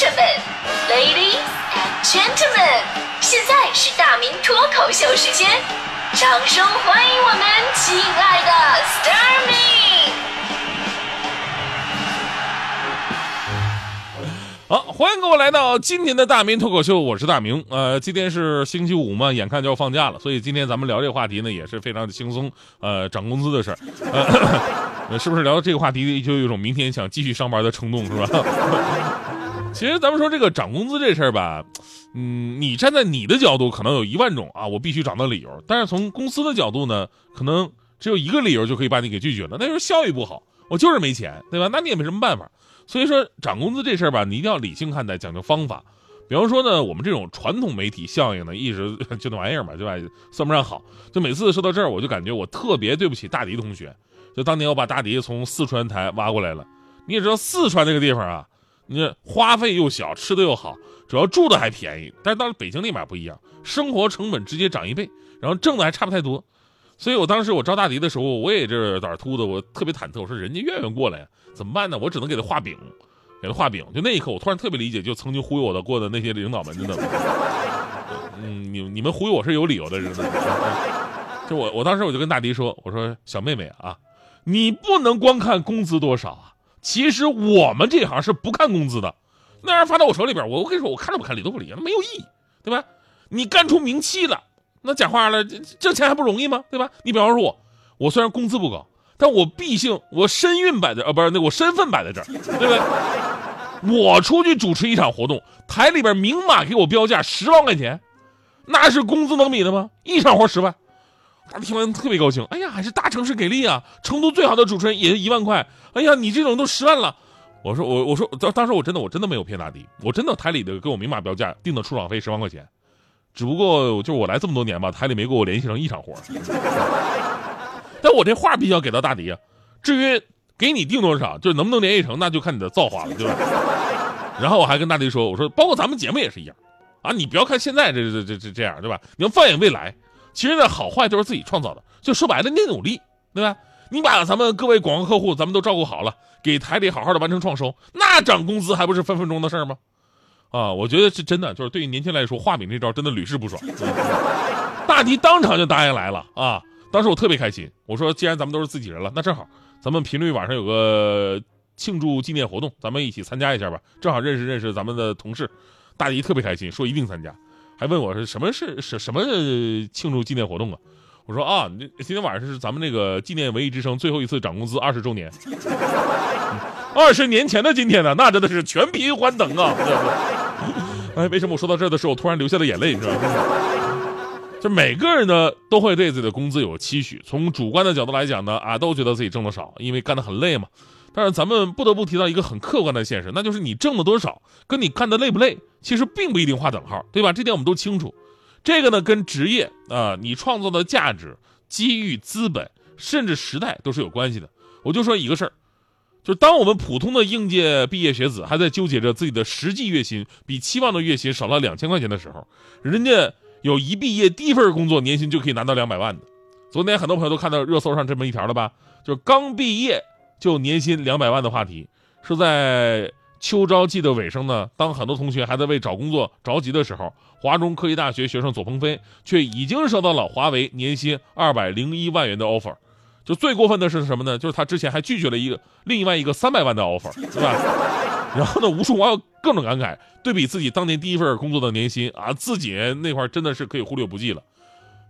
士们，Ladies and Gentlemen，现在是大明脱口秀时间，掌声欢迎我们亲爱的 s t a r m y 好，欢迎各位来到今天的大明脱口秀，我是大明。呃，今天是星期五嘛，眼看就要放假了，所以今天咱们聊这个话题呢，也是非常的轻松。呃，涨工资的事儿，呃，是不是聊到这个话题就有一种明天想继续上班的冲动，是吧？其实咱们说这个涨工资这事儿吧，嗯，你站在你的角度可能有一万种啊，我必须涨的理由，但是从公司的角度呢，可能只有一个理由就可以把你给拒绝了，那就是效益不好，我就是没钱，对吧？那你也没什么办法。所以说涨工资这事儿吧，你一定要理性看待，讲究方法。比方说呢，我们这种传统媒体效应呢，一直就那玩意儿嘛，对吧？算不上好。就每次说到这儿，我就感觉我特别对不起大迪同学。就当年我把大迪从四川台挖过来了，你也知道四川那个地方啊，你花费又小，吃的又好，主要住的还便宜。但是到了北京那边不一样，生活成本直接涨一倍，然后挣的还差不太多。所以我当时我招大迪的时候，我也这胆突的，我特别忐忑。我说人家愿意过来，怎么办呢？我只能给他画饼，给他画饼。就那一刻，我突然特别理解，就曾经忽悠我的过的那些领导们，真的。嗯，你你们忽悠我是有理由的，真的。就我我当时我就跟大迪说，我说小妹妹啊，你不能光看工资多少啊，其实我们这行是不看工资的。那玩意儿发到我手里边，我我跟你说，我看都不看，理都不理，那没有意义，对吧？你干出名气了。那讲话了，挣钱还不容易吗？对吧？你比方说我，我虽然工资不高，但我毕竟我身孕摆在，呃，不是那我身份摆在这儿，对不对？我出去主持一场活动，台里边明码给我标价十万块钱，那是工资能比的吗？一场活十万，他听完特别高兴。哎呀，还是大城市给力啊！成都最好的主持人也一万块。哎呀，你这种都十万了。我说我我说当当时我真的我真的没有骗大迪，我真的台里的给我明码标价定的出场费十万块钱。只不过就是我来这么多年吧，台里没给我联系成一场活 但我这话必须要给到大迪啊。至于给你定多少，就能不能联系成，那就看你的造化了，对吧？然后我还跟大迪说，我说包括咱们节目也是一样啊，你不要看现在这这这这样，对吧？你要放眼未来，其实呢好坏都是自己创造的。就说白了，你得努力，对吧？你把咱们各位广告客户咱们都照顾好了，给台里好好的完成创收，那涨工资还不是分分钟的事吗？啊，我觉得是真的，就是对于年轻来说，画饼这招真的屡试不爽。大迪当场就答应来了啊！当时我特别开心，我说既然咱们都是自己人了，那正好，咱们频率晚上有个庆祝纪念活动，咱们一起参加一下吧，正好认识认识咱们的同事。大迪特别开心，说一定参加，还问我是什么是什什么庆祝纪念活动啊？我说啊，今天晚上是咱们那个纪念文艺之声最后一次涨工资二十周年。二十年前的今天呢，那真的是全凭欢腾啊！哎，为什么我说到这儿的时候，我突然流下了眼泪，是吧？就每个人呢，都会对自己的工资有期许。从主观的角度来讲呢，啊，都觉得自己挣的少，因为干得很累嘛。但是咱们不得不提到一个很客观的现实，那就是你挣了多少，跟你干的累不累，其实并不一定划等号，对吧？这点我们都清楚。这个呢，跟职业啊，你创造的价值、机遇、资本，甚至时代都是有关系的。我就说一个事儿。就是当我们普通的应届毕业学子还在纠结着自己的实际月薪比期望的月薪少了两千块钱的时候，人家有一毕业第一份工作年薪就可以拿到两百万的。昨天很多朋友都看到热搜上这么一条了吧？就是刚毕业就年薪两百万的话题，是在秋招季的尾声呢。当很多同学还在为找工作着急的时候，华中科技大学学生左鹏飞却已经收到了华为年薪二百零一万元的 offer。就最过分的是什么呢？就是他之前还拒绝了一个另外一个三百万的 offer，对吧？然后呢，无数网友各种感慨，对比自己当年第一份工作的年薪啊，自己那块真的是可以忽略不计了。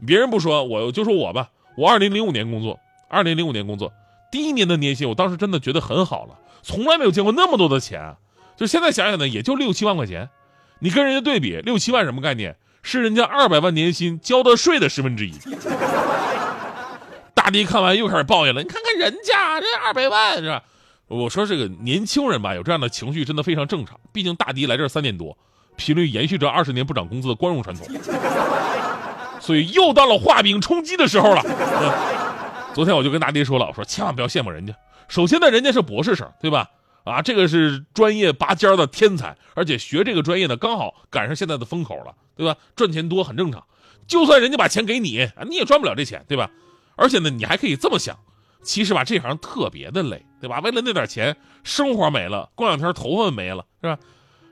别人不说，我就说我吧，我二零零五年工作，二零零五年工作，第一年的年薪，我当时真的觉得很好了，从来没有见过那么多的钱。就现在想想呢，也就六七万块钱，你跟人家对比，六七万什么概念？是人家二百万年薪交的税的十分之一。大迪看完又开始抱怨了，你看看人家这二百万是吧？我说这个年轻人吧，有这样的情绪真的非常正常。毕竟大迪来这三年多，频率延续着二十年不涨工资的光荣传统，所以又到了画饼充饥的时候了。昨天我就跟大爹说了，我说千万不要羡慕人家。首先呢，人家是博士生，对吧？啊，这个是专业拔尖的天才，而且学这个专业呢，刚好赶上现在的风口了，对吧？赚钱多很正常。就算人家把钱给你，你也赚不了这钱，对吧？而且呢，你还可以这么想，其实吧，这行特别的累，对吧？为了那点钱，生活没了，过两天头发没了，是吧？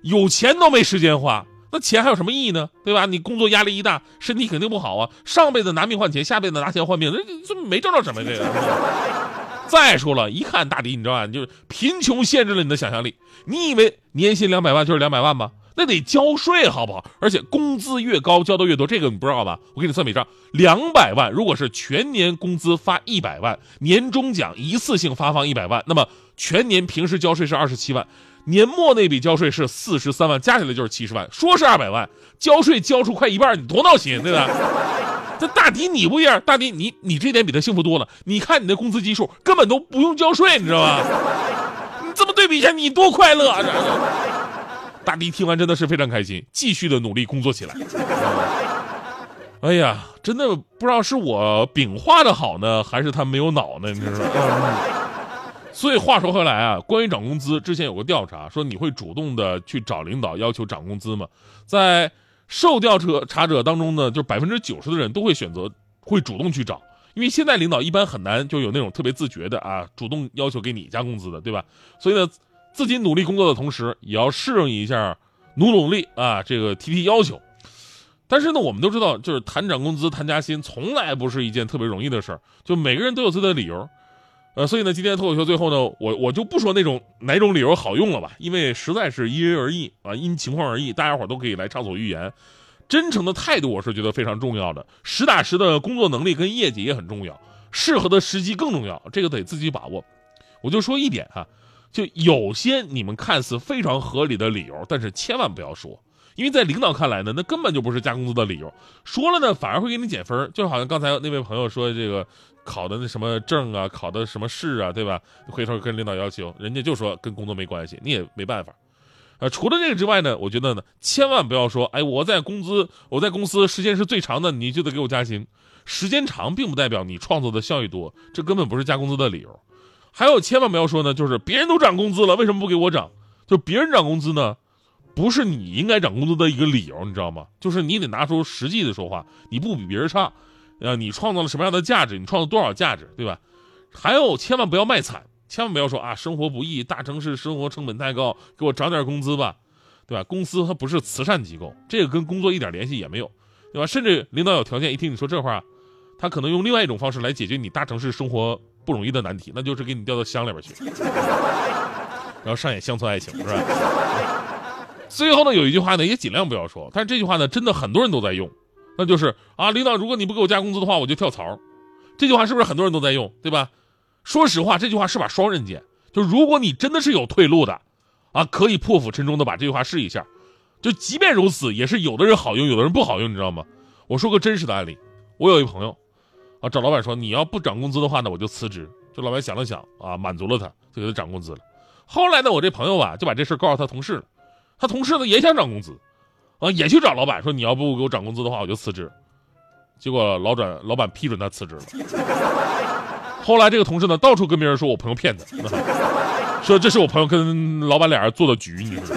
有钱都没时间花，那钱还有什么意义呢？对吧？你工作压力一大，身体肯定不好啊。上辈子拿命换钱，下辈子拿钱换命，这这没挣着什么这个。再说了，一看大迪，你知道吧？就是贫穷限制了你的想象力。你以为年薪两百万就是两百万吗？那得交税，好不好？而且工资越高，交的越多，这个你不知道吧？我给你算笔账：两百万，如果是全年工资发一百万，年终奖一次性发放一百万，那么全年平时交税是二十七万，年末那笔交税是四十三万，加起来就是七十万。说是二百万，交税交出快一半，你多闹心，对吧？这大迪你不一样，大迪你你这点比他幸福多了。你看你的工资基数根本都不用交税，你知道吗？你这么对比一下，你多快乐啊！大迪听完真的是非常开心，继续的努力工作起来。哎呀，真的不知道是我饼画的好呢，还是他没有脑呢？你知道吗？所以话说回来啊，关于涨工资，之前有个调查说你会主动的去找领导要求涨工资吗？在受调查者当中呢，就百分之九十的人都会选择会主动去找，因为现在领导一般很难就有那种特别自觉的啊，主动要求给你加工资的，对吧？所以呢，自己努力工作的同时，也要适应一下努努力啊，这个提提要求。但是呢，我们都知道，就是谈涨工资、谈加薪，从来不是一件特别容易的事儿，就每个人都有自己的理由。呃，所以呢，今天脱口秀最后呢，我我就不说那种哪种理由好用了吧，因为实在是因人而异啊，因情况而异，大家伙都可以来畅所欲言。真诚的态度，我是觉得非常重要的，实打实的工作能力跟业绩也很重要，适合的时机更重要，这个得自己把握。我就说一点哈，就有些你们看似非常合理的理由，但是千万不要说，因为在领导看来呢，那根本就不是加工资的理由，说了呢反而会给你减分，就好像刚才那位朋友说的这个。考的那什么证啊，考的什么试啊，对吧？回头跟领导要求，人家就说跟工作没关系，你也没办法。呃，除了这个之外呢，我觉得呢，千万不要说，哎，我在工资，我在公司时间是最长的，你就得给我加薪。时间长并不代表你创造的效益多，这根本不是加工资的理由。还有，千万不要说呢，就是别人都涨工资了，为什么不给我涨？就别人涨工资呢，不是你应该涨工资的一个理由，你知道吗？就是你得拿出实际的说话，你不比别人差。呃，你创造了什么样的价值？你创造多少价值，对吧？还有，千万不要卖惨，千万不要说啊，生活不易，大城市生活成本太高，给我涨点工资吧，对吧？公司它不是慈善机构，这个跟工作一点联系也没有，对吧？甚至领导有条件，一听你说这话，他可能用另外一种方式来解决你大城市生活不容易的难题，那就是给你调到乡里边去，然后上演乡村爱情，是吧？最后呢，有一句话呢，也尽量不要说，但是这句话呢，真的很多人都在用。那就是啊，领导，如果你不给我加工资的话，我就跳槽。这句话是不是很多人都在用，对吧？说实话，这句话是把双刃剑。就如果你真的是有退路的，啊，可以破釜沉舟的把这句话试一下。就即便如此，也是有的人好用，有的人不好用，你知道吗？我说个真实的案例，我有一朋友，啊，找老板说你要不涨工资的话呢，我就辞职。这老板想了想，啊，满足了他，就给他涨工资了。后来呢，我这朋友啊，就把这事告诉他同事了，他同事呢也想涨工资。啊，也去找老板说，你要不给我涨工资的话，我就辞职。结果老转老板批准他辞职了。后来这个同事呢，到处跟别人说我朋友骗他，说这是我朋友跟老板俩人做的局。你说。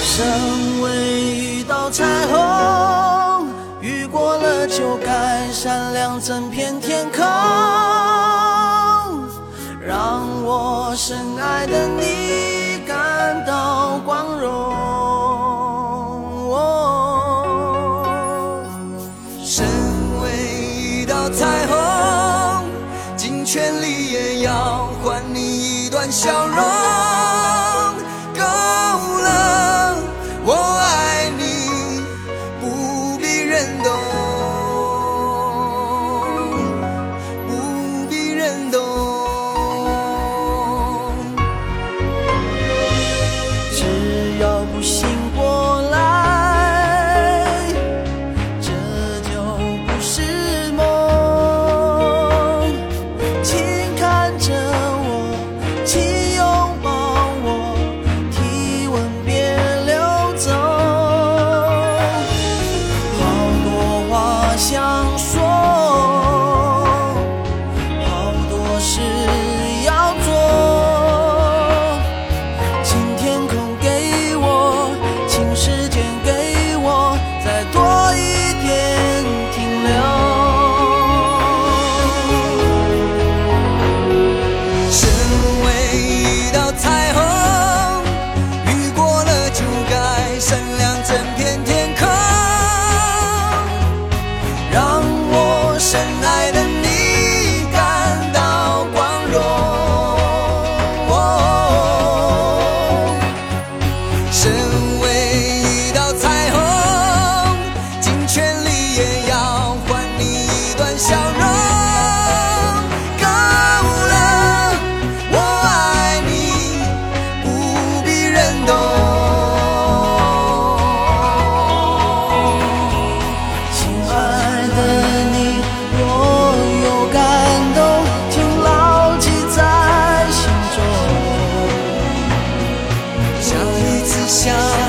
身为一道彩虹，雨过了就该闪亮整片天空，让我深爱的你笑容。想。